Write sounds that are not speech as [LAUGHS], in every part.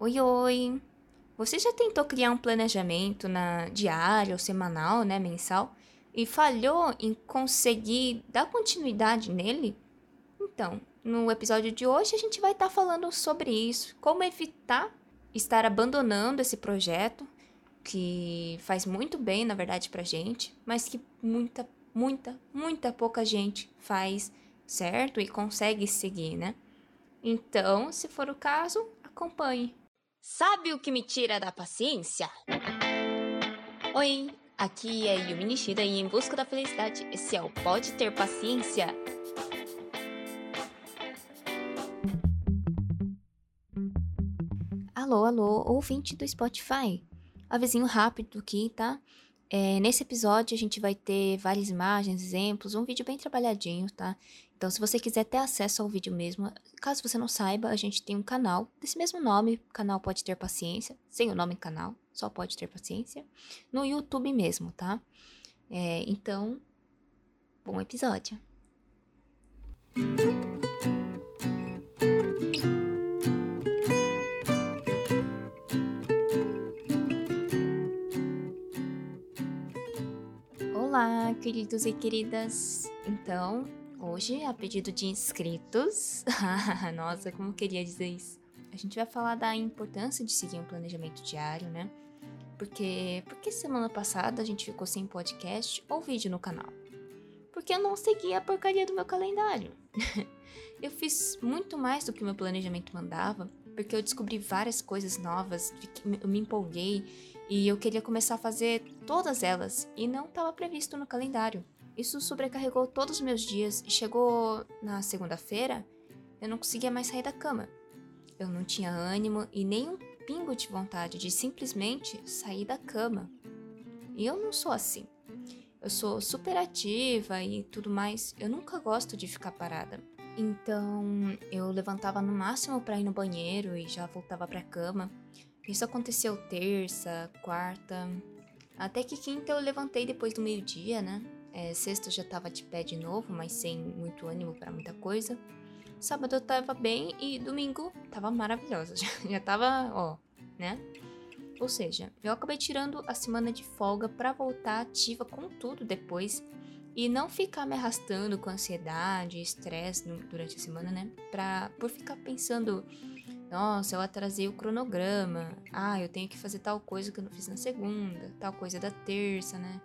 Oi, oi! Você já tentou criar um planejamento na diário ou semanal, né, mensal, e falhou em conseguir dar continuidade nele? Então, no episódio de hoje a gente vai estar tá falando sobre isso, como evitar estar abandonando esse projeto que faz muito bem, na verdade, pra gente, mas que muita, muita, muita pouca gente faz certo e consegue seguir, né? Então, se for o caso, acompanhe. Sabe o que me tira da paciência? Oi, aqui é Yumi Nishida e em busca da felicidade, esse é o Pode Ter Paciência. Alô, alô, ouvinte do Spotify. Avisinho rápido aqui, tá? É, nesse episódio a gente vai ter várias imagens, exemplos, um vídeo bem trabalhadinho, tá? Então, se você quiser ter acesso ao vídeo mesmo, caso você não saiba, a gente tem um canal desse mesmo nome, canal Pode Ter Paciência, sem o nome canal, só Pode Ter Paciência, no YouTube mesmo, tá? É, então, bom episódio. Olá, queridos e queridas. Então, hoje, a pedido de inscritos, [LAUGHS] nossa, como queria dizer isso. A gente vai falar da importância de seguir um planejamento diário, né? Porque, porque semana passada a gente ficou sem podcast ou vídeo no canal? Porque eu não segui a porcaria do meu calendário. [LAUGHS] eu fiz muito mais do que o meu planejamento mandava, porque eu descobri várias coisas novas, eu me empolguei e eu queria começar a fazer todas elas e não estava previsto no calendário. Isso sobrecarregou todos os meus dias e chegou na segunda-feira, eu não conseguia mais sair da cama. Eu não tinha ânimo e nem um pingo de vontade de simplesmente sair da cama. E eu não sou assim. Eu sou super ativa e tudo mais. Eu nunca gosto de ficar parada. Então, eu levantava no máximo para ir no banheiro e já voltava para a cama. Isso aconteceu terça, quarta, até que quinta eu levantei depois do meio-dia, né? É, sexta já tava de pé de novo, mas sem muito ânimo para muita coisa. Sábado eu tava bem e domingo tava maravilhosa. [LAUGHS] Já, já tava, ó, né? Ou seja, eu acabei tirando a semana de folga para voltar ativa com tudo depois e não ficar me arrastando com ansiedade estresse durante a semana, né? Pra, por ficar pensando nossa, eu atrasei o cronograma. Ah, eu tenho que fazer tal coisa que eu não fiz na segunda, tal coisa da terça, né?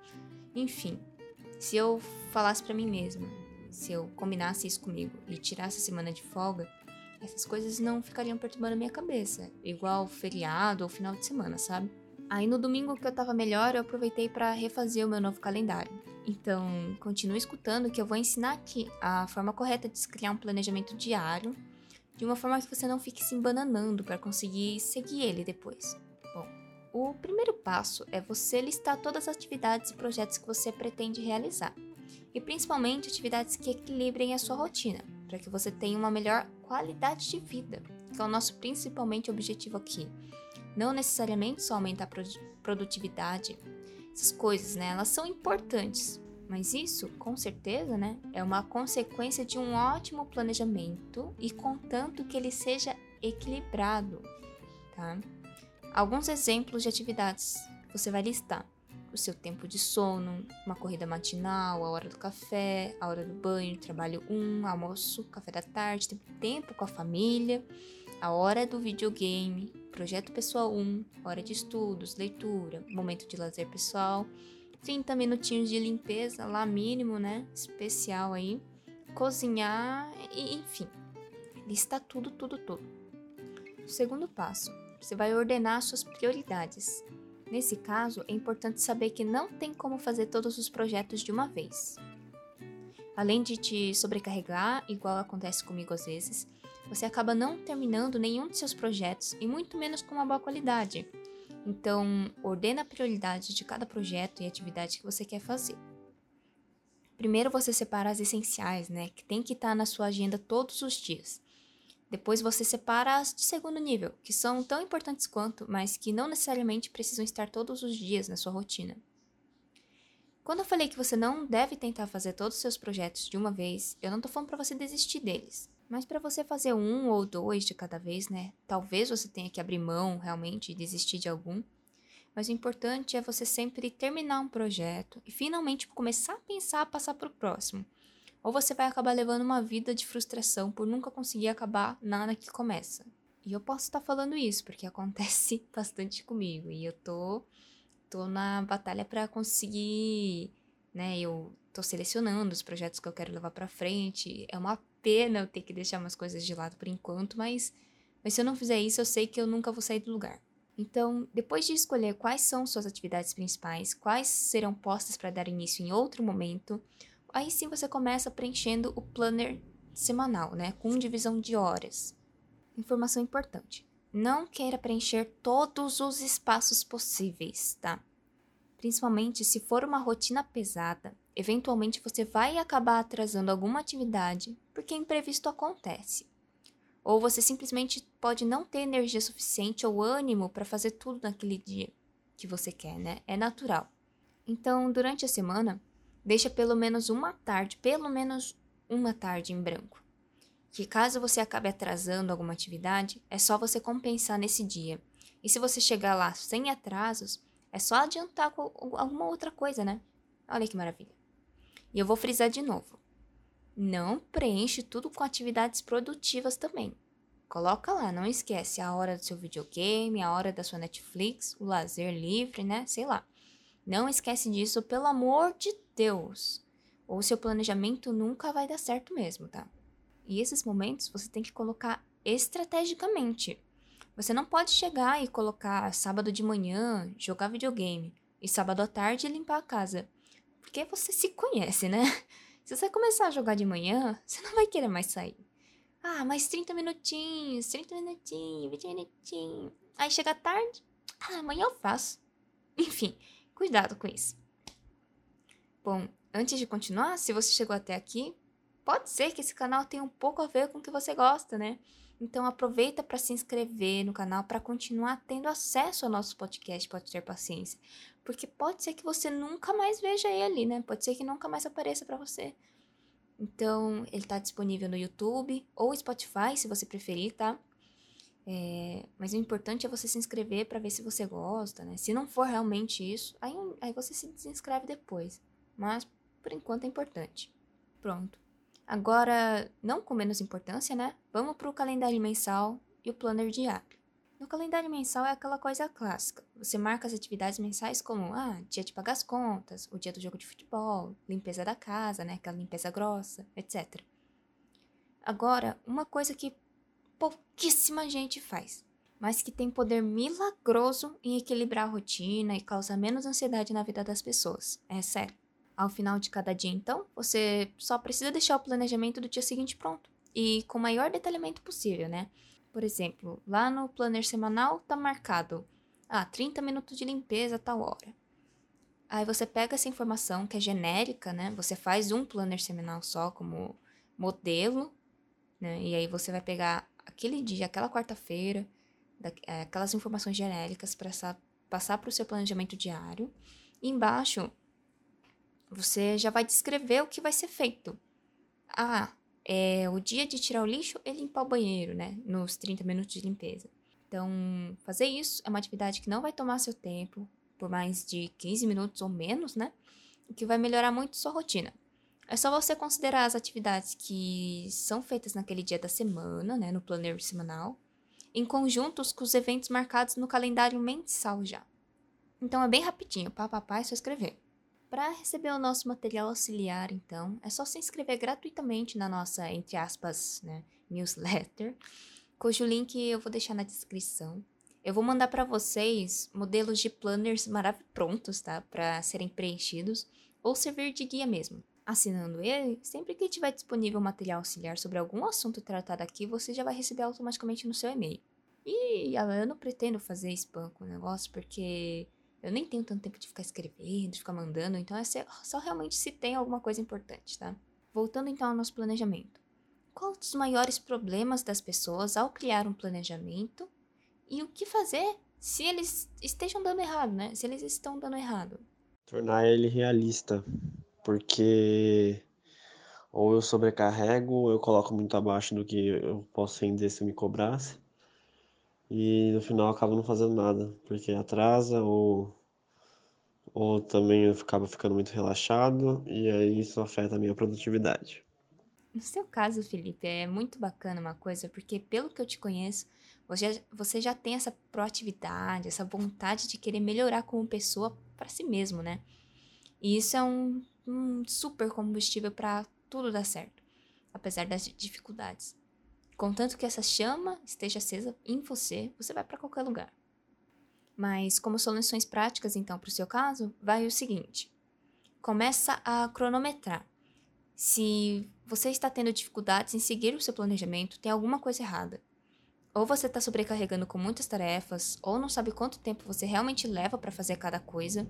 Enfim, se eu falasse para mim mesma, se eu combinasse isso comigo e tirasse a semana de folga, essas coisas não ficariam perturbando a minha cabeça, igual feriado ou final de semana, sabe? Aí no domingo que eu tava melhor, eu aproveitei para refazer o meu novo calendário. Então, continue escutando que eu vou ensinar aqui a forma correta de se criar um planejamento diário de uma forma que você não fique se embananando para conseguir seguir ele depois. O primeiro passo é você listar todas as atividades e projetos que você pretende realizar, e principalmente atividades que equilibrem a sua rotina, para que você tenha uma melhor qualidade de vida, que é o nosso principalmente objetivo aqui. Não necessariamente só aumentar a produtividade, essas coisas, né? Elas são importantes, mas isso, com certeza, né, é uma consequência de um ótimo planejamento e contanto que ele seja equilibrado, tá? Alguns exemplos de atividades você vai listar: o seu tempo de sono, uma corrida matinal, a hora do café, a hora do banho, trabalho 1, um, almoço, café da tarde, tempo com a família, a hora do videogame, projeto pessoal 1, hora de estudos, leitura, momento de lazer pessoal 30 minutinhos de limpeza lá mínimo, né? Especial aí. Cozinhar e enfim. Lista tudo, tudo, tudo. O segundo passo, você vai ordenar suas prioridades. Nesse caso, é importante saber que não tem como fazer todos os projetos de uma vez. Além de te sobrecarregar, igual acontece comigo às vezes, você acaba não terminando nenhum de seus projetos e muito menos com uma boa qualidade. Então, ordena a prioridade de cada projeto e atividade que você quer fazer. Primeiro você separa as essenciais, né, que tem que estar tá na sua agenda todos os dias. Depois você separa as de segundo nível, que são tão importantes quanto, mas que não necessariamente precisam estar todos os dias na sua rotina. Quando eu falei que você não deve tentar fazer todos os seus projetos de uma vez, eu não estou falando para você desistir deles. Mas para você fazer um ou dois de cada vez, né? Talvez você tenha que abrir mão realmente e desistir de algum. Mas o importante é você sempre terminar um projeto e finalmente começar a pensar a passar para o próximo. Ou você vai acabar levando uma vida de frustração por nunca conseguir acabar nada que começa. E eu posso estar falando isso porque [LAUGHS] acontece bastante comigo e eu tô tô na batalha para conseguir, né, eu tô selecionando os projetos que eu quero levar para frente. É uma pena eu ter que deixar umas coisas de lado por enquanto, mas mas se eu não fizer isso, eu sei que eu nunca vou sair do lugar. Então, depois de escolher quais são suas atividades principais, quais serão postas para dar início em outro momento, aí sim você começa preenchendo o planner semanal, né, com divisão de horas. Informação importante: não queira preencher todos os espaços possíveis, tá? Principalmente se for uma rotina pesada, eventualmente você vai acabar atrasando alguma atividade porque imprevisto acontece. Ou você simplesmente pode não ter energia suficiente ou ânimo para fazer tudo naquele dia que você quer, né? É natural. Então, durante a semana, deixa pelo menos uma tarde, pelo menos uma tarde em branco que caso você acabe atrasando alguma atividade, é só você compensar nesse dia. E se você chegar lá sem atrasos, é só adiantar com alguma outra coisa, né? Olha que maravilha. E eu vou frisar de novo. Não preenche tudo com atividades produtivas também. Coloca lá, não esquece a hora do seu videogame, a hora da sua Netflix, o lazer livre, né? Sei lá. Não esquece disso, pelo amor de Deus. Ou seu planejamento nunca vai dar certo mesmo, tá? E esses momentos você tem que colocar estrategicamente. Você não pode chegar e colocar sábado de manhã, jogar videogame, e sábado à tarde limpar a casa. Porque você se conhece, né? [LAUGHS] Se você começar a jogar de manhã, você não vai querer mais sair. Ah, mais 30 minutinhos, 30 minutinhos, 20 minutinhos. Aí chega tarde, ah, amanhã eu faço. Enfim, cuidado com isso. Bom, antes de continuar, se você chegou até aqui, pode ser que esse canal tenha um pouco a ver com o que você gosta, né? Então aproveita para se inscrever no canal para continuar tendo acesso ao nosso podcast, pode ter paciência, porque pode ser que você nunca mais veja ele, né? Pode ser que nunca mais apareça para você. Então, ele está disponível no YouTube ou Spotify, se você preferir, tá? É, mas o importante é você se inscrever para ver se você gosta, né? Se não for realmente isso, aí, aí você se desinscreve depois. Mas, por enquanto, é importante. Pronto. Agora, não com menos importância, né? Vamos para o calendário mensal e o planner diário. No calendário mensal é aquela coisa clássica. Você marca as atividades mensais como, ah, dia de pagar as contas, o dia do jogo de futebol, limpeza da casa, né? Aquela limpeza grossa, etc. Agora, uma coisa que pouquíssima gente faz, mas que tem poder milagroso em equilibrar a rotina e causa menos ansiedade na vida das pessoas. É sério. Ao final de cada dia, então, você só precisa deixar o planejamento do dia seguinte pronto e com o maior detalhamento possível, né? Por exemplo, lá no planner semanal tá marcado, ah, 30 minutos de limpeza a tal hora. Aí você pega essa informação que é genérica, né? Você faz um planner semanal só como modelo, né? E aí você vai pegar aquele dia, aquela quarta-feira, é, aquelas informações genéricas para passar para o seu planejamento diário. E embaixo você já vai descrever o que vai ser feito. Ah, é o dia de tirar o lixo e limpar o banheiro, né? Nos 30 minutos de limpeza. Então, fazer isso é uma atividade que não vai tomar seu tempo, por mais de 15 minutos ou menos, né? O que vai melhorar muito sua rotina. É só você considerar as atividades que são feitas naquele dia da semana, né, no planner semanal, em conjuntos com os eventos marcados no calendário mensal já. Então é bem rapidinho, papapá, é só escrever. Para receber o nosso material auxiliar, então, é só se inscrever gratuitamente na nossa, entre aspas, né, newsletter, cujo link eu vou deixar na descrição. Eu vou mandar para vocês modelos de planners maravilhosos prontos, tá? Para serem preenchidos ou servir de guia mesmo. Assinando ele, sempre que tiver disponível material auxiliar sobre algum assunto tratado aqui, você já vai receber automaticamente no seu e-mail. E eu não pretendo fazer spam com o negócio, porque eu nem tenho tanto tempo de ficar escrevendo, de ficar mandando, então é só realmente se tem alguma coisa importante, tá? Voltando então ao nosso planejamento. Qual os maiores problemas das pessoas ao criar um planejamento e o que fazer se eles estejam dando errado, né? Se eles estão dando errado. Tornar ele realista, porque ou eu sobrecarrego, ou eu coloco muito abaixo do que eu posso render se eu me cobrasse. E no final eu acabo não fazendo nada, porque atrasa ou, ou também eu acabo ficando muito relaxado e aí isso afeta a minha produtividade. No seu caso, Felipe, é muito bacana uma coisa, porque pelo que eu te conheço, você, você já tem essa proatividade, essa vontade de querer melhorar como pessoa para si mesmo, né? E isso é um, um super combustível para tudo dar certo, apesar das dificuldades. Contanto que essa chama esteja acesa em você, você vai para qualquer lugar. Mas como soluções práticas, então, para o seu caso, vai o seguinte: começa a cronometrar. Se você está tendo dificuldades em seguir o seu planejamento, tem alguma coisa errada. Ou você está sobrecarregando com muitas tarefas, ou não sabe quanto tempo você realmente leva para fazer cada coisa.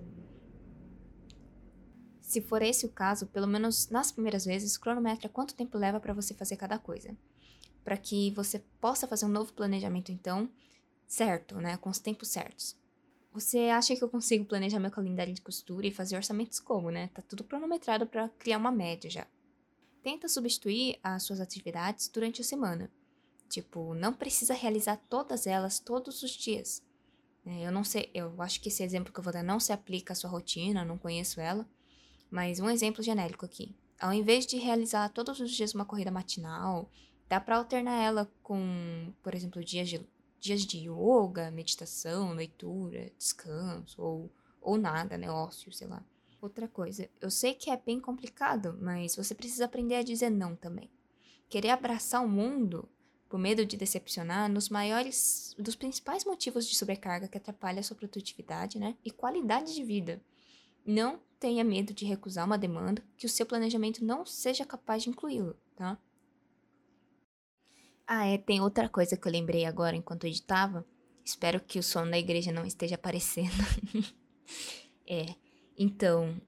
Se for esse o caso, pelo menos nas primeiras vezes, cronometra quanto tempo leva para você fazer cada coisa. Para que você possa fazer um novo planejamento, então, certo, né? Com os tempos certos. Você acha que eu consigo planejar meu calendário de costura e fazer orçamentos como, né? Tá tudo cronometrado para criar uma média já. Tenta substituir as suas atividades durante a semana. Tipo, não precisa realizar todas elas todos os dias. É, eu não sei, eu acho que esse exemplo que eu vou dar não se aplica à sua rotina, não conheço ela. Mas um exemplo genérico aqui. Ao invés de realizar todos os dias uma corrida matinal, dá para alternar ela com, por exemplo, dias de, dias de yoga, meditação, leitura, descanso ou, ou nada, né? Ócio, sei lá. Outra coisa, eu sei que é bem complicado, mas você precisa aprender a dizer não também. Querer abraçar o mundo por medo de decepcionar nos maiores, dos principais motivos de sobrecarga que atrapalha a sua produtividade, né? E qualidade de vida. Não tenha medo de recusar uma demanda que o seu planejamento não seja capaz de incluí-lo, tá? Ah, é, tem outra coisa que eu lembrei agora enquanto editava. Espero que o som da igreja não esteja aparecendo. [LAUGHS] é, então,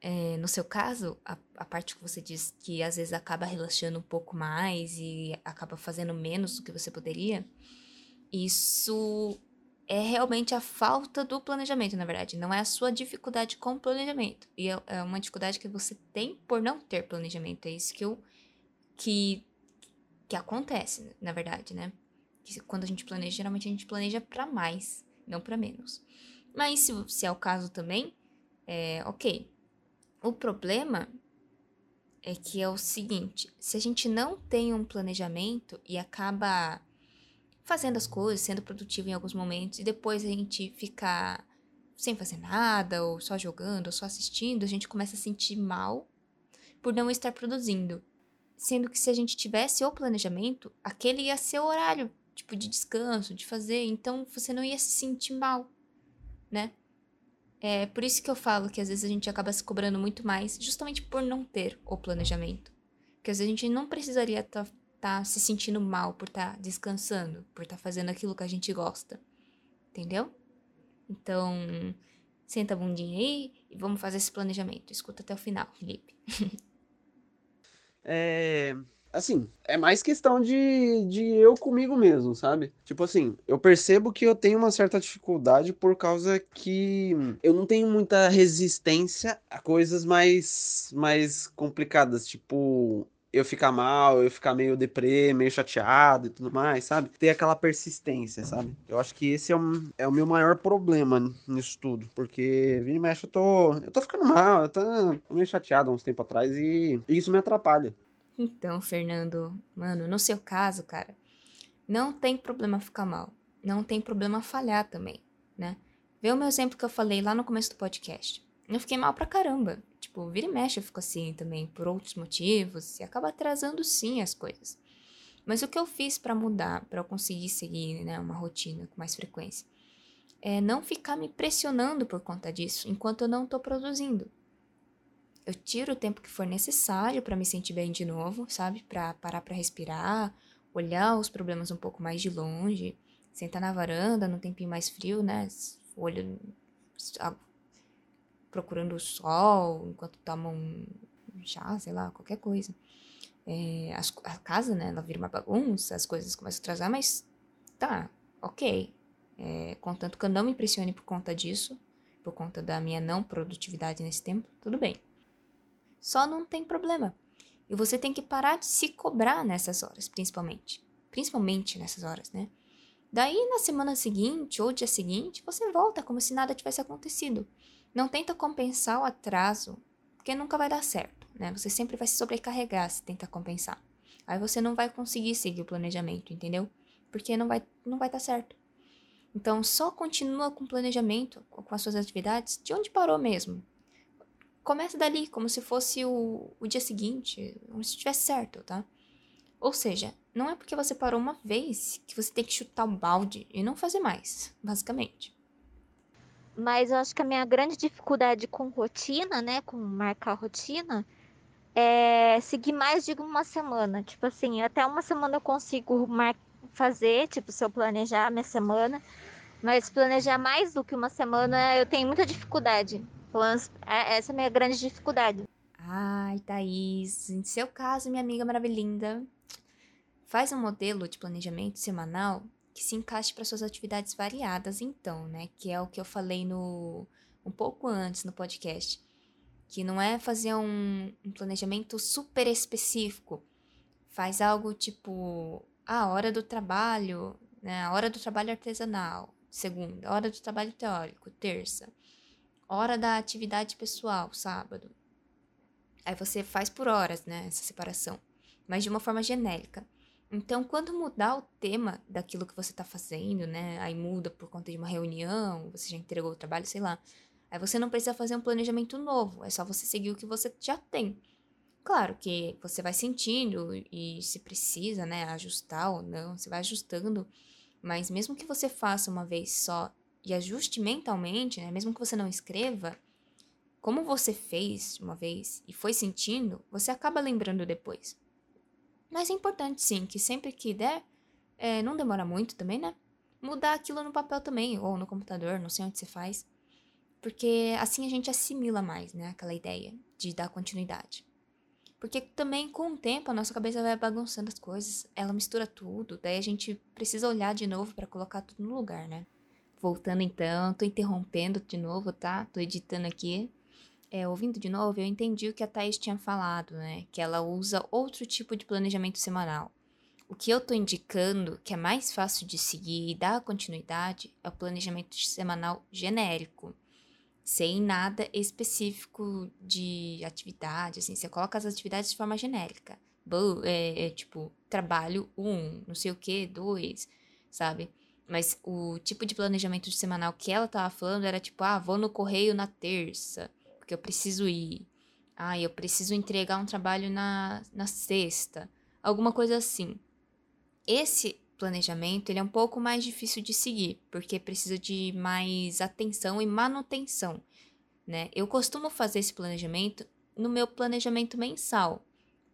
é, no seu caso, a, a, parte que você diz que às vezes acaba relaxando um pouco mais e acaba fazendo menos do que você poderia, isso é realmente a falta do planejamento, na verdade. Não é a sua dificuldade com o planejamento. E é, é uma dificuldade que você tem por não ter planejamento. É isso que, eu, que, que acontece, na verdade, né? Quando a gente planeja, geralmente a gente planeja para mais, não para menos. Mas se, se é o caso também, é, ok. O problema é que é o seguinte: se a gente não tem um planejamento e acaba fazendo as coisas, sendo produtivo em alguns momentos, e depois a gente ficar sem fazer nada, ou só jogando, ou só assistindo, a gente começa a sentir mal por não estar produzindo. Sendo que se a gente tivesse o planejamento, aquele ia ser o horário, tipo, de descanso, de fazer, então você não ia se sentir mal, né? É por isso que eu falo que às vezes a gente acaba se cobrando muito mais, justamente por não ter o planejamento. Porque às vezes a gente não precisaria estar tá, tá se sentindo mal por estar tá descansando, por estar tá fazendo aquilo que a gente gosta. Entendeu? Então, senta a bundinha aí e vamos fazer esse planejamento. Escuta até o final, Felipe. [LAUGHS] é, assim, é mais questão de, de eu comigo mesmo, sabe? Tipo assim, eu percebo que eu tenho uma certa dificuldade por causa que eu não tenho muita resistência a coisas mais, mais complicadas, tipo eu ficar mal, eu ficar meio deprê, meio chateado e tudo mais, sabe? Ter aquela persistência, sabe? Eu acho que esse é, um, é o meu maior problema nisso tudo, porque vira e mexe eu tô, eu tô ficando mal, eu tô meio chateado há uns tempos atrás e, e isso me atrapalha. Então, Fernando, mano, no seu caso, cara, não tem problema ficar mal. Não tem problema falhar também, né? Vê o meu exemplo que eu falei lá no começo do podcast. Eu fiquei mal pra caramba. Tipo, vira e mexe eu fico assim também, por outros motivos, e acaba atrasando sim as coisas. Mas o que eu fiz para mudar, para eu conseguir seguir né, uma rotina com mais frequência, é não ficar me pressionando por conta disso enquanto eu não tô produzindo eu tiro o tempo que for necessário para me sentir bem de novo, sabe? Para parar para respirar, olhar os problemas um pouco mais de longe, sentar na varanda num tempinho mais frio, né? Olho procurando o sol enquanto toma um chá, sei lá, qualquer coisa. É, a casa, né, ela vira uma bagunça, as coisas começam a atrasar, mas tá, ok. É, contanto que eu não me impressione por conta disso, por conta da minha não produtividade nesse tempo, tudo bem. Só não tem problema. E você tem que parar de se cobrar nessas horas, principalmente. Principalmente nessas horas, né? Daí, na semana seguinte ou dia seguinte, você volta como se nada tivesse acontecido. Não tenta compensar o atraso, porque nunca vai dar certo, né? Você sempre vai se sobrecarregar se tentar compensar. Aí você não vai conseguir seguir o planejamento, entendeu? Porque não vai não vai dar certo. Então, só continua com o planejamento, com as suas atividades, de onde parou mesmo. Começa dali, como se fosse o, o dia seguinte, como se estivesse certo, tá? Ou seja, não é porque você parou uma vez que você tem que chutar o balde e não fazer mais, basicamente. Mas eu acho que a minha grande dificuldade com rotina, né, com marcar rotina, é seguir mais de uma semana. Tipo assim, até uma semana eu consigo mar fazer, tipo, se eu planejar a minha semana. Mas planejar mais do que uma semana, eu tenho muita dificuldade. É, essa é a minha grande dificuldade. Ai, Thaís, em seu caso, minha amiga maravilhinda, faz um modelo de planejamento semanal que se encaixe para suas atividades variadas, então, né? Que é o que eu falei no um pouco antes no podcast. Que não é fazer um, um planejamento super específico. Faz algo tipo a ah, hora do trabalho, né? A hora do trabalho artesanal, segunda, hora do trabalho teórico, terça, hora da atividade pessoal, sábado. Aí você faz por horas, né, essa separação, mas de uma forma genérica. Então, quando mudar o tema daquilo que você está fazendo, né, aí muda por conta de uma reunião, você já entregou o trabalho, sei lá. Aí você não precisa fazer um planejamento novo, é só você seguir o que você já tem. Claro que você vai sentindo e se precisa, né, ajustar ou não, você vai ajustando mas mesmo que você faça uma vez só e ajuste mentalmente, né? Mesmo que você não escreva, como você fez uma vez e foi sentindo, você acaba lembrando depois. Mas é importante sim que sempre que der, é, não demora muito também, né? Mudar aquilo no papel também, ou no computador, não sei onde você faz. Porque assim a gente assimila mais, né? Aquela ideia de dar continuidade. Porque também com o tempo a nossa cabeça vai bagunçando as coisas, ela mistura tudo, daí a gente precisa olhar de novo para colocar tudo no lugar, né? Voltando então, tô interrompendo de novo, tá? Tô editando aqui. É, ouvindo de novo, eu entendi o que a Thaís tinha falado, né? Que ela usa outro tipo de planejamento semanal. O que eu tô indicando, que é mais fácil de seguir e dar continuidade, é o planejamento semanal genérico sem nada específico de atividade, assim, você coloca as atividades de forma genérica. É, é, tipo, trabalho um, não sei o que, dois, sabe? Mas o tipo de planejamento semanal que ela tava falando era tipo, ah, vou no correio na terça, porque eu preciso ir. Ah, eu preciso entregar um trabalho na, na sexta. Alguma coisa assim. Esse planejamento ele é um pouco mais difícil de seguir, porque precisa de mais atenção e manutenção, né? Eu costumo fazer esse planejamento no meu planejamento mensal,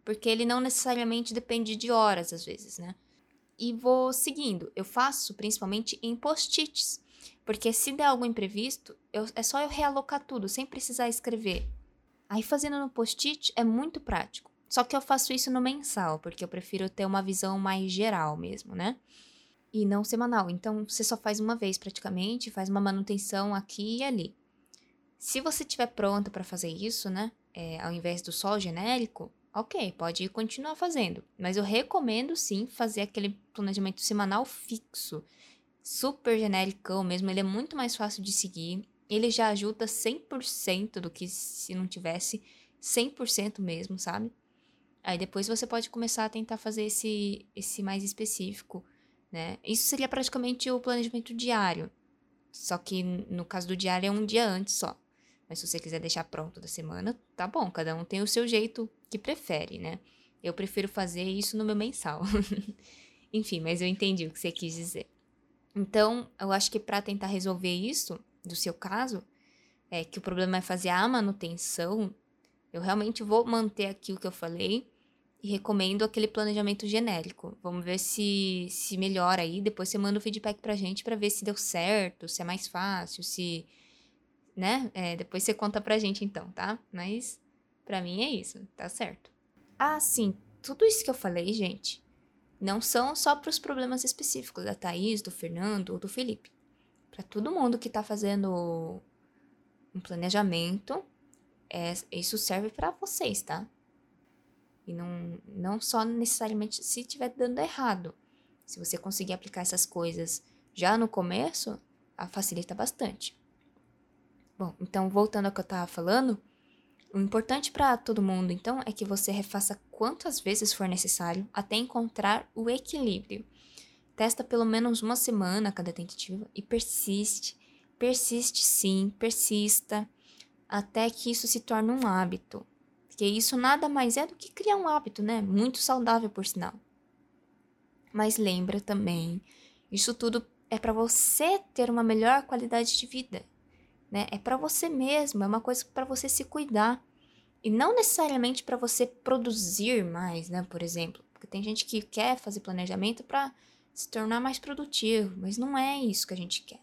porque ele não necessariamente depende de horas às vezes, né? E vou seguindo. Eu faço principalmente em post-its, porque se der algum imprevisto, eu, é só eu realocar tudo sem precisar escrever. Aí fazendo no post-it é muito prático. Só que eu faço isso no mensal, porque eu prefiro ter uma visão mais geral mesmo, né? E não semanal. Então você só faz uma vez praticamente, faz uma manutenção aqui e ali. Se você estiver pronto para fazer isso, né? É, ao invés do só genérico, ok, pode continuar fazendo. Mas eu recomendo sim fazer aquele planejamento semanal fixo. Super genérico mesmo, ele é muito mais fácil de seguir. Ele já ajuda 100% do que se não tivesse 100% mesmo, sabe? Aí depois você pode começar a tentar fazer esse, esse mais específico, né? Isso seria praticamente o planejamento diário. Só que no caso do diário é um dia antes só. Mas se você quiser deixar pronto da semana, tá bom, cada um tem o seu jeito que prefere, né? Eu prefiro fazer isso no meu mensal. [LAUGHS] Enfim, mas eu entendi o que você quis dizer. Então, eu acho que para tentar resolver isso, do seu caso, é que o problema é fazer a manutenção, eu realmente vou manter aqui o que eu falei, e recomendo aquele planejamento genérico. Vamos ver se se melhora aí. Depois você manda o feedback pra gente para ver se deu certo, se é mais fácil, se. Né? É, depois você conta pra gente então, tá? Mas para mim é isso, tá certo. Ah, sim. Tudo isso que eu falei, gente, não são só para os problemas específicos da Thaís, do Fernando ou do Felipe. Para todo mundo que tá fazendo um planejamento, é, isso serve para vocês, tá? E não, não só necessariamente se estiver dando errado. Se você conseguir aplicar essas coisas já no começo, facilita bastante. Bom, então voltando ao que eu estava falando, o importante para todo mundo, então, é que você refaça quantas vezes for necessário até encontrar o equilíbrio. Testa pelo menos uma semana cada tentativa e persiste, persiste sim, persista, até que isso se torne um hábito. Porque isso nada mais é do que criar um hábito, né? Muito saudável, por sinal. Mas lembra também, isso tudo é para você ter uma melhor qualidade de vida né? É para você mesmo, é uma coisa para você se cuidar. E não necessariamente para você produzir mais, né? Por exemplo, porque tem gente que quer fazer planejamento para se tornar mais produtivo, mas não é isso que a gente quer.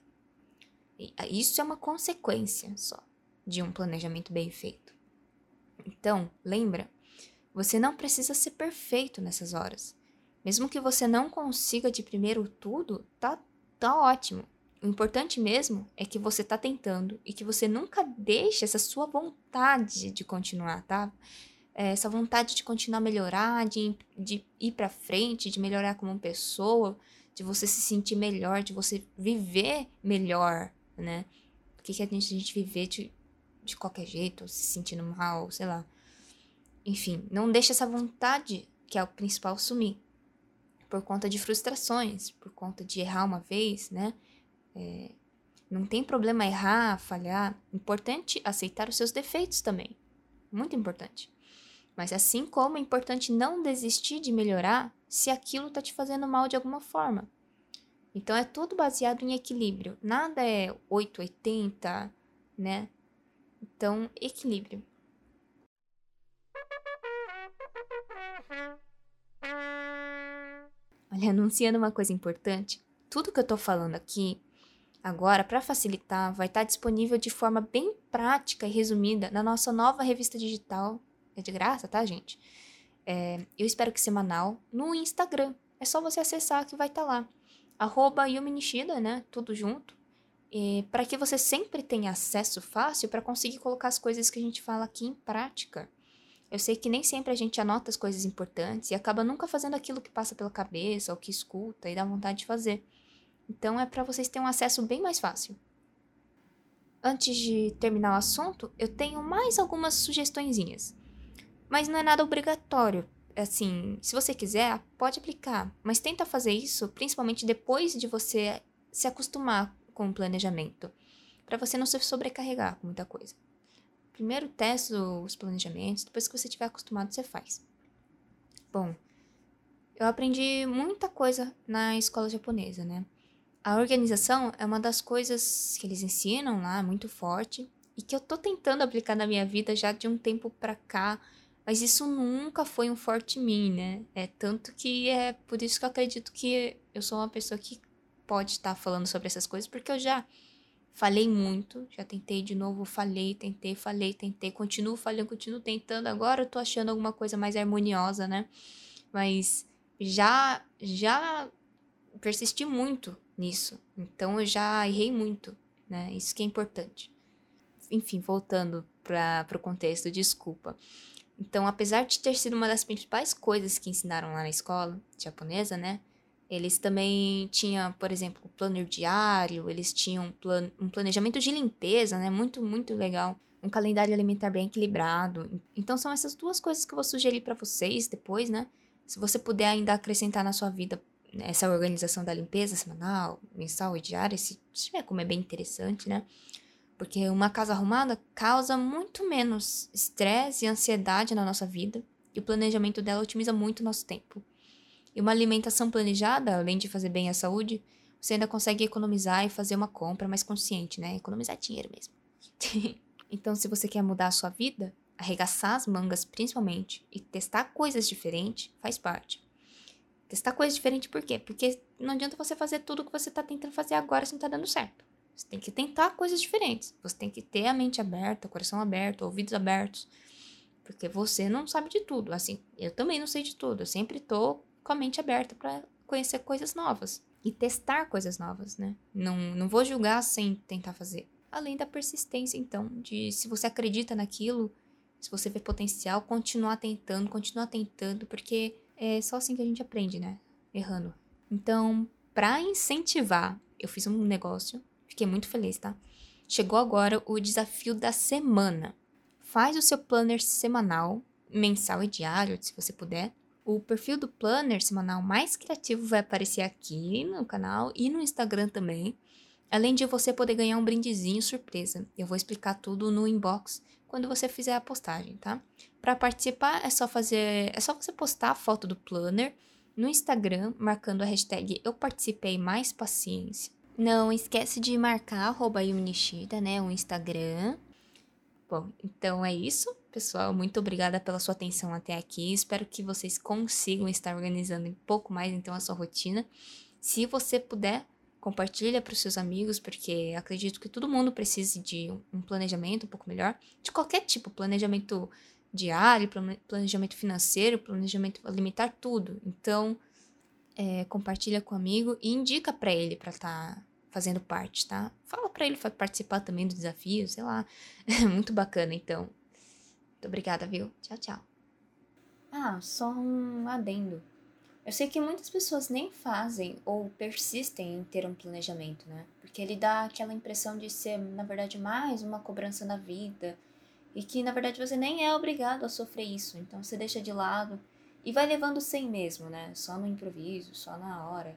Ah, isso é uma consequência só de um planejamento bem feito. Então, lembra, você não precisa ser perfeito nessas horas. Mesmo que você não consiga de primeiro tudo, tá, tá ótimo. O importante mesmo é que você tá tentando e que você nunca deixe essa sua vontade de continuar, tá? É, essa vontade de continuar a melhorar, de, de ir para frente, de melhorar como pessoa, de você se sentir melhor, de você viver melhor, né? Por que, a gente, a gente viver de, de qualquer jeito, se sentindo mal, sei lá. Enfim, não deixe essa vontade, que é o principal, sumir. Por conta de frustrações, por conta de errar uma vez, né? É, não tem problema errar, falhar. Importante aceitar os seus defeitos também. Muito importante. Mas assim como é importante não desistir de melhorar se aquilo está te fazendo mal de alguma forma. Então é tudo baseado em equilíbrio. Nada é 880, né? Então, equilíbrio. Olha, anunciando uma coisa importante, tudo que eu tô falando aqui Agora, para facilitar, vai estar tá disponível de forma bem prática e resumida na nossa nova revista digital. É de graça, tá, gente? É, eu espero que semanal no Instagram. É só você acessar que vai estar tá lá. Arroba Yumi Nishida, né? Tudo junto. para que você sempre tenha acesso fácil para conseguir colocar as coisas que a gente fala aqui em prática. Eu sei que nem sempre a gente anota as coisas importantes e acaba nunca fazendo aquilo que passa pela cabeça ou que escuta e dá vontade de fazer. Então é para vocês terem um acesso bem mais fácil. Antes de terminar o assunto, eu tenho mais algumas sugestõezinhas. Mas não é nada obrigatório. Assim, se você quiser, pode aplicar, mas tenta fazer isso principalmente depois de você se acostumar com o planejamento, para você não se sobrecarregar com muita coisa. Primeiro testa os planejamentos, depois que você estiver acostumado, você faz. Bom, eu aprendi muita coisa na escola japonesa, né? A organização é uma das coisas que eles ensinam lá, muito forte, e que eu tô tentando aplicar na minha vida já de um tempo pra cá, mas isso nunca foi um forte em mim, né? É tanto que é por isso que eu acredito que eu sou uma pessoa que pode estar falando sobre essas coisas, porque eu já falei muito, já tentei de novo, falei, tentei, falei, tentei, continuo falando, continuo tentando. Agora eu tô achando alguma coisa mais harmoniosa, né? Mas já já persisti muito nisso. Então eu já errei muito, né? Isso que é importante. Enfim, voltando para o contexto, desculpa. Então, apesar de ter sido uma das principais coisas que ensinaram lá na escola japonesa, né? Eles também tinham, por exemplo, o planner diário, eles tinham plan um planejamento de limpeza, né? Muito, muito legal. Um calendário alimentar bem equilibrado. Então, são essas duas coisas que eu vou sugerir para vocês depois, né? Se você puder ainda acrescentar na sua vida essa organização da limpeza semanal, mensal e diária, se tiver como é bem interessante, né? Porque uma casa arrumada causa muito menos estresse e ansiedade na nossa vida, e o planejamento dela otimiza muito o nosso tempo. E uma alimentação planejada, além de fazer bem à saúde, você ainda consegue economizar e fazer uma compra mais consciente, né? Economizar dinheiro mesmo. [LAUGHS] então, se você quer mudar a sua vida, arregaçar as mangas principalmente e testar coisas diferentes faz parte. Testar coisas diferentes por quê? Porque não adianta você fazer tudo que você está tentando fazer agora se não está dando certo. Você tem que tentar coisas diferentes. Você tem que ter a mente aberta, o coração aberto, ouvidos abertos. Porque você não sabe de tudo. Assim, eu também não sei de tudo. Eu sempre tô com a mente aberta para conhecer coisas novas. E testar coisas novas, né? Não, não vou julgar sem tentar fazer. Além da persistência, então, de se você acredita naquilo, Se você vê potencial, continuar tentando, continuar tentando, porque é só assim que a gente aprende, né? Errando. Então, para incentivar, eu fiz um negócio, fiquei muito feliz, tá? Chegou agora o desafio da semana. Faz o seu planner semanal, mensal e diário, se você puder. O perfil do planner semanal mais criativo vai aparecer aqui no canal e no Instagram também. Além de você poder ganhar um brindezinho surpresa. Eu vou explicar tudo no inbox quando você fizer a postagem, tá? Para participar é só fazer, é só você postar a foto do planner no Instagram marcando a hashtag eu participei mais paciência. Não esquece de marcar arroba né, o Instagram. Bom, então é isso, pessoal. Muito obrigada pela sua atenção até aqui. Espero que vocês consigam estar organizando um pouco mais então a sua rotina. Se você puder compartilha para os seus amigos, porque acredito que todo mundo precise de um planejamento um pouco melhor, de qualquer tipo, planejamento diário, planejamento financeiro, planejamento alimentar, tudo. Então, é, compartilha com o amigo e indica para ele para estar tá fazendo parte, tá? Fala para ele participar também do desafio, sei lá. É [LAUGHS] muito bacana, então. Muito obrigada, viu? Tchau, tchau. Ah, só um adendo. Eu sei que muitas pessoas nem fazem ou persistem em ter um planejamento, né? Porque ele dá aquela impressão de ser, na verdade, mais uma cobrança na vida e que, na verdade, você nem é obrigado a sofrer isso. Então você deixa de lado e vai levando sem mesmo, né? Só no improviso, só na hora.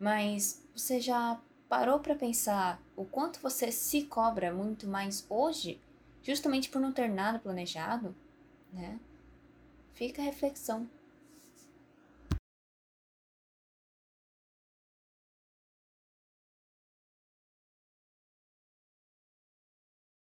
Mas você já parou para pensar o quanto você se cobra muito mais hoje, justamente por não ter nada planejado, né? Fica a reflexão.